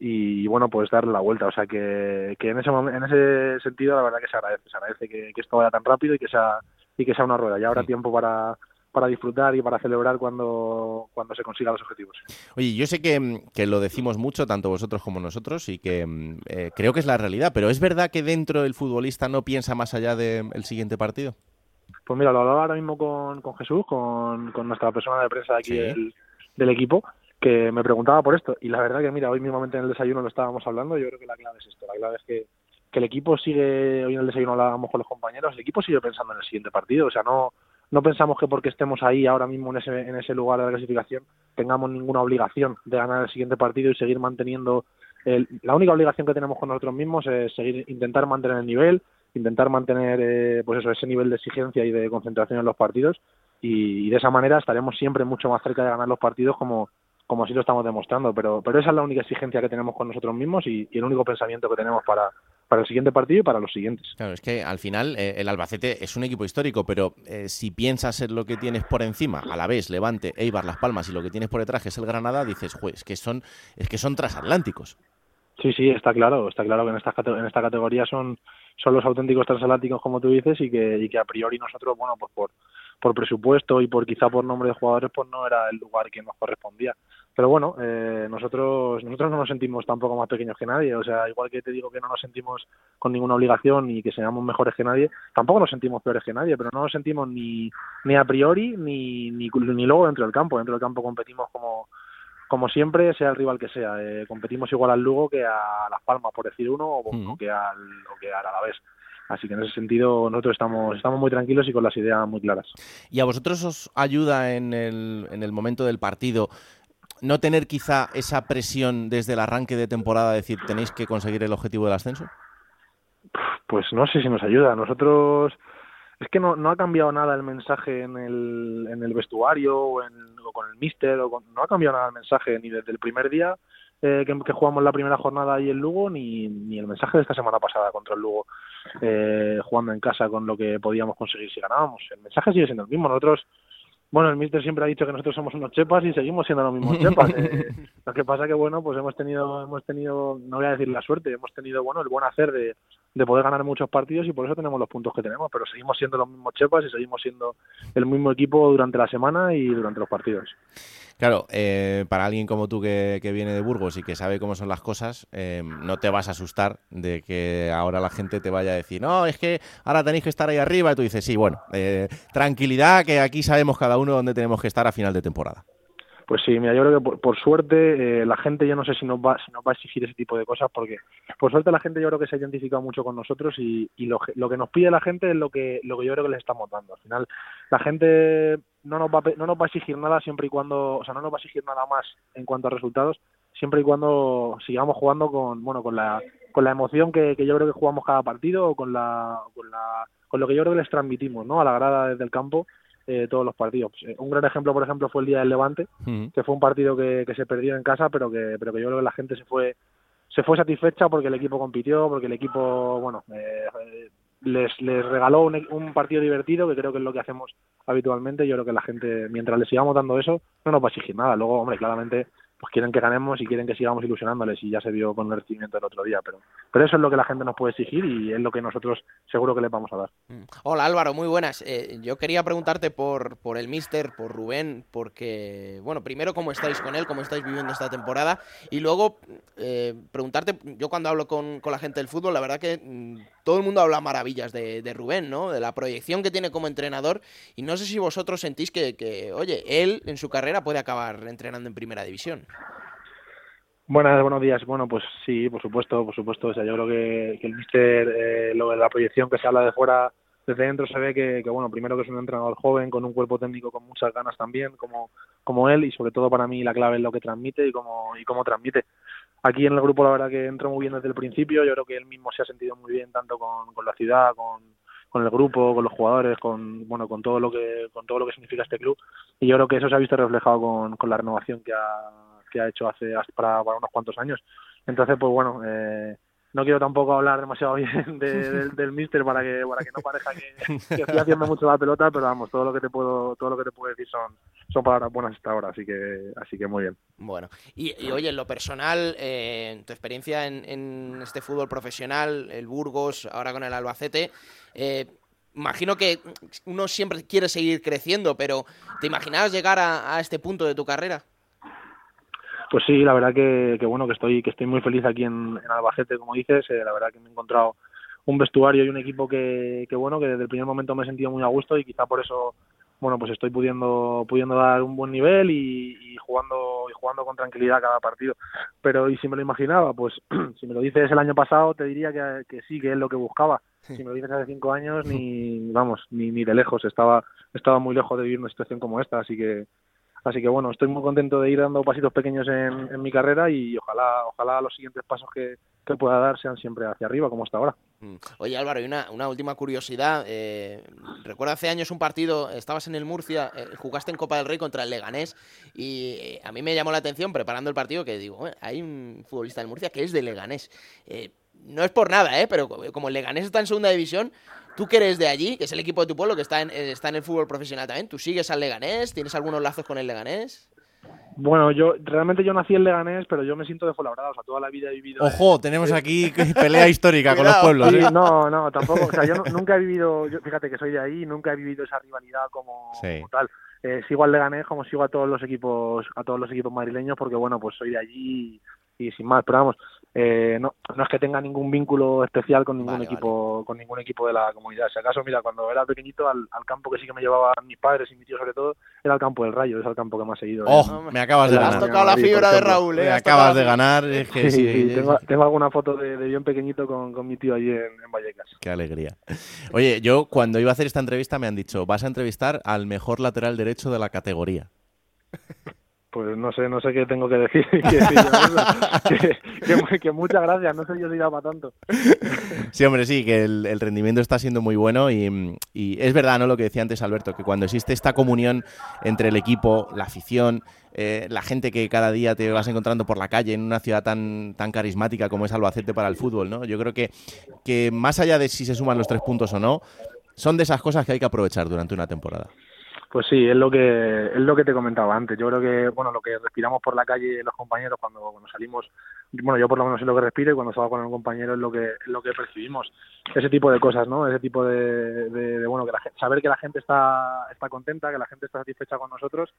y bueno, pues darle la vuelta. O sea que, que en ese en ese sentido la verdad que se agradece, se agradece que, que esto vaya tan rápido y que sea y que sea una rueda. Ya habrá tiempo para para disfrutar y para celebrar cuando, cuando se consigan los objetivos. Oye, yo sé que, mm, que lo decimos mucho, tanto vosotros como nosotros, y que mm, eh, creo que es la realidad, pero ¿es verdad que dentro el futbolista no piensa más allá del siguiente partido? Pues mira, lo hablaba ahora mismo con, con Jesús, con, con nuestra persona de prensa de aquí Sí. del, del equipo, que me preguntaba por esto. Y la verdad que, mira, hoy mismamente en el desayuno lo estábamos hablando. Yo creo que la clave es esto. La clave es que, que el equipo sigue, hoy en el desayuno hablábamos con los compañeros, el equipo sigue pensando en el siguiente partido. O sea, no, no pensamos que porque estemos ahí ahora mismo en ese, en ese lugar de la clasificación tengamos ninguna obligación de ganar el siguiente partido y seguir manteniendo. El, la única obligación que tenemos con nosotros mismos es seguir intentar mantener el nivel, intentar mantener eh, pues eso ese nivel de exigencia y de concentración en los partidos y, de esa manera estaremos siempre mucho más cerca de ganar los partidos como así lo estamos demostrando pero pero esa es la única exigencia que tenemos con nosotros mismos y el único pensamiento que tenemos para para el siguiente partido y para los siguientes Claro, es que al final eh, el Albacete es un equipo histórico, pero eh, si piensas en lo que tienes por encima, a la vez Levante, Eibar, Las Palmas y lo que tienes por detrás, que es el Granada, dices, "Jue, es que son, es que son transatlánticos. Sí, sí, está claro, está claro que en esta, en esta categoría son, son los auténticos transatlánticos, como tú dices, y que, y que a priori nosotros, bueno, pues por, por presupuesto y por quizá por nombre de jugadores, pues no era el lugar que nos correspondía. Pero bueno, eh, nosotros nosotros no nos sentimos tampoco más pequeños que nadie, o sea, igual que te digo que no nos sentimos con ninguna obligación y que seamos mejores que nadie, tampoco nos sentimos peores que nadie, pero no nos sentimos ni, ni a priori ni, ni, ni luego dentro del campo. Dentro del campo competimos como, como siempre, sea el rival que sea. Eh, competimos igual al Lugo que a Las Palmas, por decir uno, o, o que al o que al Alavés. Así que en ese sentido nosotros estamos, estamos muy tranquilos y con las ideas muy claras. ¿Y a vosotros os ayuda en el, en el momento del partido no tener quizá esa presión desde el arranque de temporada, decir, tenéis que conseguir el objetivo del ascenso? Pues no sé si nos ayuda. Nosotros es que no, no ha cambiado nada el mensaje en el, vestuario o, en, con el míster, o no ha cambiado nada el mensaje ni desde el primer día eh, que, que jugamos la primera jornada ahí en Lugo, ni, ni el mensaje de esta semana pasada contra el Lugo, eh, jugando en casa con lo que podíamos conseguir si ganábamos. El mensaje sigue siendo el mismo. Nosotros, bueno, el míster siempre ha dicho que nosotros somos unos chepas y seguimos siendo los mismos chepas. eh. lo que pasa que, bueno, pues hemos tenido, hemos tenido, no voy a decir la suerte, hemos tenido, bueno, el buen hacer de, de poder ganar muchos partidos y por eso tenemos los puntos que tenemos, pero seguimos siendo los mismos chepas y seguimos siendo el mismo equipo durante la semana y durante los partidos. Claro, eh, para alguien como tú que, que viene de Burgos y que sabe cómo son las cosas, eh, no te vas a asustar de que ahora la gente te vaya a decir, no, es que ahora tenéis que estar ahí arriba. Y tú dices, sí, bueno, eh, tranquilidad, que aquí sabemos cada uno dónde tenemos que estar a final de temporada. Pues sí, mira, yo creo que por, por suerte eh, la gente yo no sé si nos va si nos va a exigir ese tipo de cosas porque por suerte la gente yo creo que se ha identificado mucho con nosotros y, y lo, lo que nos pide la gente es lo que lo que yo creo que les estamos dando. Al final la gente no nos va no nos va a exigir nada siempre y cuando, o sea, no nos va a exigir nada más en cuanto a resultados siempre y cuando sigamos jugando con bueno con la con la emoción que, que yo creo que jugamos cada partido o con la con la con lo que yo creo que les transmitimos, ¿no? A la grada desde el campo eh, todos los partidos. Pues, eh, un gran ejemplo, por ejemplo, fue el día del Levante, que fue un partido que, que se perdió en casa, pero que, pero que yo creo que la gente se fue se fue satisfecha porque el equipo compitió, porque el equipo, bueno, eh, eh, les, les regaló un, un partido divertido, que creo que es lo que hacemos habitualmente. Yo creo que la gente, mientras les sigamos dando eso, no nos va a exigir nada. Luego, hombre, claramente, pues quieren que ganemos y quieren que sigamos ilusionándoles y ya se vio con el recibimiento el otro día, pero, pero eso es lo que la gente nos puede exigir y es lo que nosotros seguro que les vamos a dar. Hola Álvaro, muy buenas. Eh, yo quería preguntarte por, por el Mister, por Rubén, porque, bueno, primero cómo estáis con él, cómo estáis viviendo esta temporada, y luego eh, preguntarte, yo cuando hablo con, con la gente del fútbol, la verdad que mm, todo el mundo habla maravillas de, Rubén, ¿no? De la proyección que tiene como entrenador, y no sé si vosotros sentís que, que, oye, él en su carrera puede acabar entrenando en primera división. Buenas, buenos días. Bueno, pues sí, por supuesto, por supuesto. O sea, yo creo que, el míster, eh, lo de la proyección que se habla de fuera, desde dentro se ve que, que, bueno, primero que es un entrenador joven, con un cuerpo técnico con muchas ganas también, como, como él, y sobre todo para mí la clave es lo que transmite y cómo, y cómo transmite. Aquí en el grupo la verdad que entró muy bien desde el principio, yo creo que él mismo se ha sentido muy bien tanto con, la ciudad, con, el grupo, con los jugadores, con bueno, con todo lo que con todo lo que significa este club y yo creo que eso se ha visto reflejado con, con la renovación que ha que ha hecho hace para, para unos cuantos años. Entonces, pues bueno, eh, no quiero tampoco hablar demasiado bien de, del, del míster para que para que no parezca que, que, estoy haciendo mucho la pelota pero vamos todo lo que te puedo todo lo que te puedo decir son son palabras buenas hasta ahora así que así que muy bien bueno y, y oye en lo personal eh, tu experiencia en, en, este fútbol profesional el Burgos ahora con el Albacete eh, imagino que uno siempre quiere seguir creciendo pero te imaginabas llegar a, a este punto de tu carrera pues sí, la verdad que, que, bueno que estoy que estoy muy feliz aquí en, en Albacete, como dices. Eh, la verdad que me he encontrado un vestuario y un equipo que, que bueno que desde el primer momento me he sentido muy a gusto y quizá por eso bueno pues estoy pudiendo pudiendo dar un buen nivel y, y jugando y jugando con tranquilidad cada partido. Pero y si me lo imaginaba, pues si me lo dices el año pasado te diría que, que sí que es lo que buscaba. Si me lo dices hace cinco años ni vamos ni ni de lejos estaba estaba muy lejos de vivir una situación como esta, así que Así que bueno, estoy muy contento de ir dando pasitos pequeños en, en mi carrera y ojalá, ojalá los siguientes pasos que, que, pueda dar sean siempre hacia arriba, como hasta ahora. Oye Álvaro, una, última curiosidad. Eh, recuerdo hace años un partido, estabas en el Murcia, eh, jugaste en Copa del Rey contra el Leganés y eh, a mí me llamó la atención preparando el partido que digo, hay un futbolista del Murcia que es de Leganés. No es por nada, ¿eh? pero como el Leganés está en segunda división, tú que eres de allí, que es el equipo de tu pueblo, que está en, está en el fútbol profesional también, ¿tú sigues al Leganés? ¿Tienes algunos lazos con el Leganés? Bueno, yo realmente yo nací en Leganés, pero yo me siento de Fuenlabrada, o sea, toda la vida he vivido... Ojo, en... tenemos aquí pelea histórica con los pueblos. Sí, ¿eh? no, no, tampoco, o sea, yo no, nunca he vivido, yo, fíjate que soy de ahí, nunca he vivido esa rivalidad como, sí. como tal. Eh, sigo al Leganés como sigo a todos los equipos, a todos los equipos madrileños, porque bueno, pues soy de allí y, y sin más, pero vamos, eh, no, no es que tenga ningún vínculo especial con ningún Vale, equipo vale. con ningún equipo de la comunidad. Si acaso, mira, cuando era pequeñito, al, al, campo que sí que me llevaban mis padres y mi tío sobre todo, era el campo del Rayo, es el campo que más he ido. ¡Oh! ¿eh? Me acabas de ganar. Has tocado la fibra de Raúl, ¿eh? Me acabas de ganar. Es que sí, sí, sí, tengo, tengo, alguna foto de, de, bien pequeñito con, con mi tío allí en, en, Vallecas. Qué alegría. Oye, yo cuando iba a hacer esta entrevista me han dicho, vas a entrevistar al mejor lateral derecho de la categoría. Pues no sé, no sé qué tengo que decir. que, que, que, muchas gracias, no sé yo si da para tanto. Sí, hombre, sí, que el, rendimiento está siendo muy bueno y, y, es verdad, ¿no? Lo que decía antes Alberto, que cuando existe esta comunión entre el equipo, la afición, eh, la gente que cada día te vas encontrando por la calle en una ciudad tan, tan carismática como es Albacete para el fútbol, ¿no? Yo creo que, que más allá de si se suman los tres puntos o no, son de esas cosas que hay que aprovechar durante una temporada. Pues sí, es lo que es lo que te comentaba antes. Yo creo que bueno, lo que respiramos por la calle los compañeros cuando, cuando salimos, bueno, yo por lo menos es lo que respiro y cuando salgo con un compañero es lo que es lo que percibimos. Ese tipo de cosas, ¿no? Ese tipo de, de, bueno, que la saber que la gente está está contenta, que la gente está satisfecha con nosotros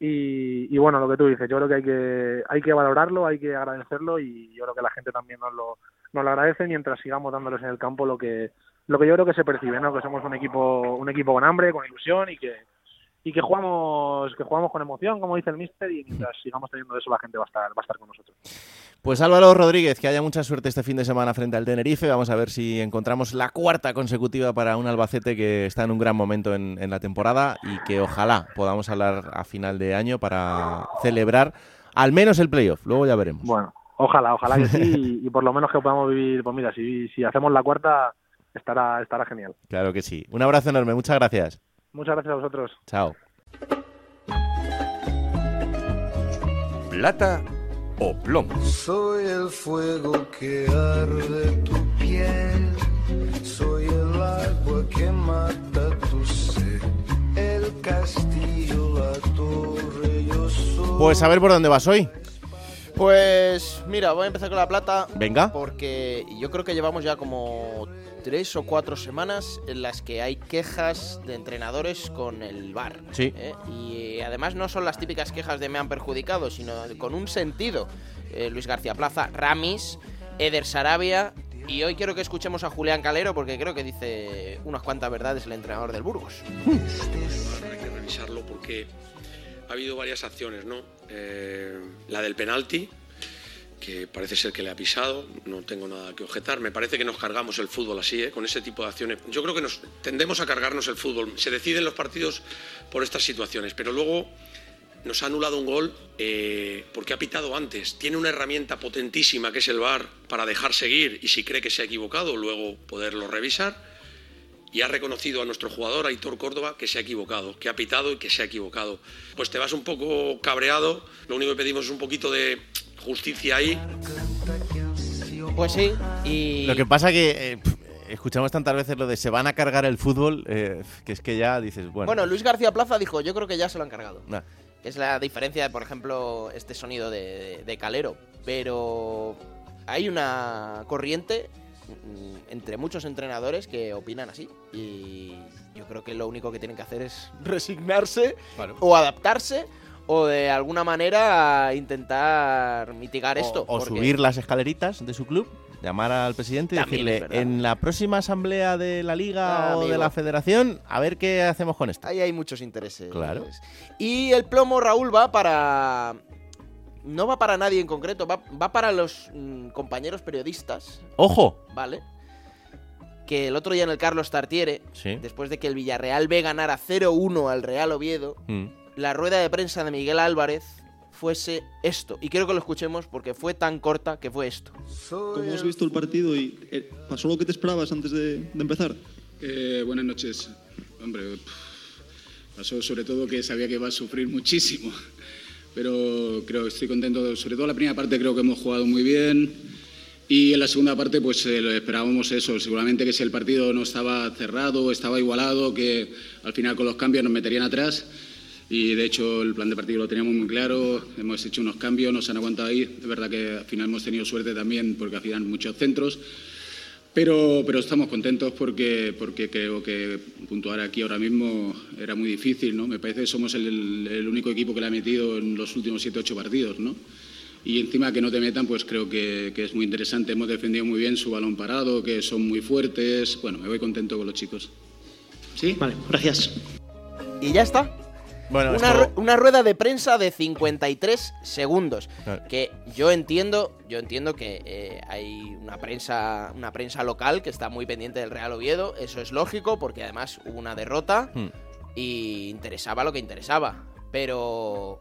y, y bueno, lo que tú dices, yo creo que hay que hay que valorarlo, hay que agradecerlo y yo creo que la gente también nos lo nos lo agradece mientras sigamos dándoles en el campo lo que lo que yo creo que se percibe, ¿no? Que somos un equipo un equipo con hambre, con ilusión y que y que jugamos que jugamos con emoción, como dice el míster, y mientras sigamos teniendo eso la gente va a estar va a estar con nosotros. Pues Álvaro Rodríguez, que haya mucha suerte este fin de semana frente al Tenerife. Vamos a ver si encontramos la cuarta consecutiva para un Albacete que está en un gran momento en, en la temporada y que ojalá podamos hablar a final de año para celebrar al menos el playoff. Luego ya veremos. Bueno, ojalá, ojalá que sí y, y por lo menos que podamos vivir, pues mira, si, si hacemos la cuarta estará estará genial. Claro que sí. Un abrazo enorme, muchas gracias. Muchas gracias a vosotros. Chao. Plata o plomo. Soy el fuego que arde tu piel. Soy el agua que mata tu sed. El castillo, la torre, yo soy. Pues a ver por dónde vas hoy. Pues mira, voy a empezar con la plata. Venga. Porque yo creo que llevamos ya como tres o cuatro semanas en las que hay quejas de entrenadores con el bar. Sí. ¿eh? Y además no son las típicas quejas de me han perjudicado, sino con un sentido. Eh, Luis García Plaza, Ramis, Eder Sarabia. Y hoy quiero que escuchemos a Julián Calero porque creo que dice unas cuantas verdades el entrenador del Burgos. Hay que revisarlo porque ha habido varias acciones, ¿no? Eh, la del penalti, que parece ser que le ha pisado, no tengo nada que objetar. Me parece que nos cargamos el fútbol así, ¿eh? con ese tipo de acciones. Yo creo que nos tendemos a cargarnos el fútbol. Se deciden los partidos por estas situaciones, pero luego nos ha anulado un gol eh, porque ha pitado antes. Tiene una herramienta potentísima que es el VAR para dejar seguir y si cree que se ha equivocado, luego poderlo revisar. Y ha reconocido a nuestro jugador, Aitor Córdoba, que se ha equivocado, que ha pitado y que se ha equivocado. Pues te vas un poco cabreado, lo único que pedimos es un poquito de justicia ahí. Pues sí, y... Lo que pasa que eh, escuchamos tantas veces lo de se van a cargar el fútbol, eh, que es que ya dices, bueno. Bueno, Luis García Plaza dijo, yo creo que ya se lo han cargado. nah. Es la diferencia de, por ejemplo, este sonido de, de Calero. Pero hay una corriente mm, entre muchos entrenadores que opinan así. Y yo creo que lo único que tienen que hacer es resignarse o adaptarse o de alguna manera intentar mitigar esto. o porque- subir las escaleritas de su club, llamar al presidente y También decirle, en la próxima asamblea de la liga Ah, o de la federación, a ver qué hacemos con esto. Ahí hay muchos intereses. Claro. Y el plomo, Raúl, va para. No va para nadie en concreto, va, va para los mm, compañeros periodistas, ¡Ojo! ¿vale? Que el otro día en el Carlos Tartiere, Sí. después de que el Villarreal B ganara 0-1 al Real Oviedo, Mm. La rueda de prensa de Miguel Álvarez fuese esto. Y quiero que lo escuchemos porque fue tan corta que fue esto. ¿Cómo has visto el partido y eh, pasó lo que te esperabas antes de, de empezar? Eh, buenas noches. Hombre, pasó sobre todo que sabía que iba a sufrir muchísimo. Pero creo que estoy contento. Sobre todo la primera parte creo que hemos jugado muy bien. Y en la segunda parte pues eh, lo esperábamos eso. Seguramente que si el partido no estaba cerrado, estaba igualado, que al final con los cambios nos meterían atrás. Y de hecho el plan de partido lo teníamos muy claro, hemos hecho unos cambios, nos han aguantado ahí. Es verdad que al final hemos tenido suerte también porque al final muchos centros. Pero, pero estamos contentos porque, porque creo que puntuar aquí ahora mismo era muy difícil, ¿no? Me parece que somos el, el único equipo que le ha metido en los últimos 7-8 partidos, ¿no? Y encima que no te metan, pues creo que, que es muy interesante. Hemos defendido muy bien su balón parado, que son muy fuertes. Bueno, me voy contento con los chicos. ¿Sí? Vale, gracias. Y ya está. Bueno, una, esto- una rueda de prensa de 53 segundos. Claro. Que yo entiendo, yo entiendo que eh, hay una prensa, una prensa local que está muy pendiente del Real Oviedo. Eso es lógico, porque además hubo una derrota Hmm. y interesaba lo que interesaba. Pero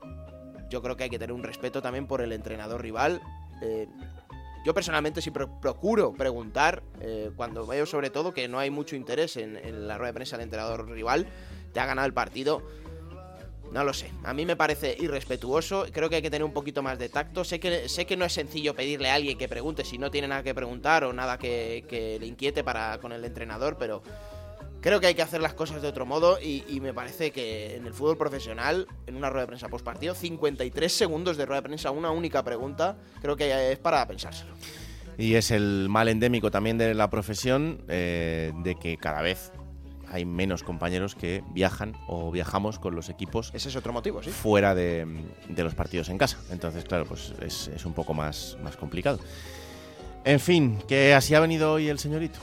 yo creo que hay que tener un respeto también por el entrenador rival. Eh, yo personalmente sí pro- procuro preguntar, eh, cuando veo sobre todo que no hay mucho interés en, en la rueda de prensa del entrenador rival, te ha ganado el partido. No lo sé, a mí me parece irrespetuoso, creo que hay que tener un poquito más de tacto. Sé que, sé que no es sencillo pedirle a alguien que pregunte si no tiene nada que preguntar o nada que, le inquiete para, con el entrenador, pero creo que hay que hacer las cosas de otro modo y, y me parece que en el fútbol profesional, en una rueda de prensa post partido, 53 segundos de rueda de prensa, una única pregunta, creo que es para pensárselo. Y es el mal endémico también de la profesión, eh, de que cada vez hay menos compañeros que viajan o viajamos con los equipos Ese es otro motivo, sí. fuera de, de los partidos en casa. Entonces, claro, pues es, es un poco más, más complicado. En fin, que así ha venido hoy el señorito.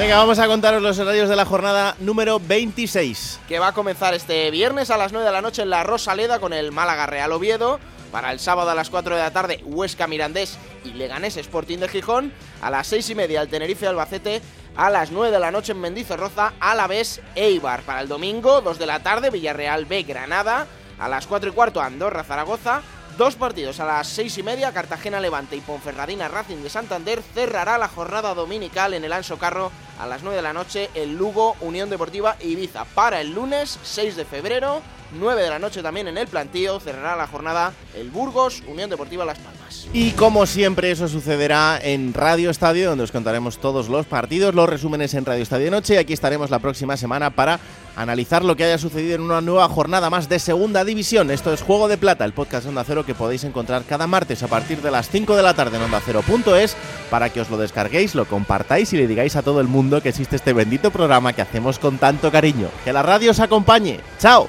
Venga, vamos a contaros los horarios de la jornada número 26. que va a comenzar este viernes a las 9 de la noche en la Rosaleda con el Málaga Real Oviedo. Para el sábado a las 4 de la tarde, Huesca Mirandés y Leganés Sporting de Gijón. A las 6 y media, el Tenerife Albacete. A las 9 de la noche en Mendizorroza, Alavés Eibar. Para el domingo, 2 de la tarde, Villarreal B Granada. A las 4 y cuarto, Andorra Zaragoza. Dos partidos a las 6 y media, Cartagena Levante y Ponferradina Racing de Santander. Cerrará la jornada dominical en el Anso Carro a las 9 de la noche el Lugo Unión Deportiva Ibiza. Para el lunes 6 de febrero, 9 de la noche también en el plantío, cerrará la jornada el Burgos Unión Deportiva Las Palmas. Y como siempre, eso sucederá en Radio Estadio, donde os contaremos todos los partidos, los resúmenes en Radio Estadio Noche. Y aquí estaremos la próxima semana para analizar lo que haya sucedido en una nueva jornada más de Segunda División. Esto es Juego de Plata, el podcast de Onda Cero que podéis encontrar cada martes a partir de las 5 de la tarde en Onda Cero.es para que os lo descarguéis, lo compartáis y le digáis a todo el mundo que existe este bendito programa que hacemos con tanto cariño. Que la radio os acompañe. ¡Chao!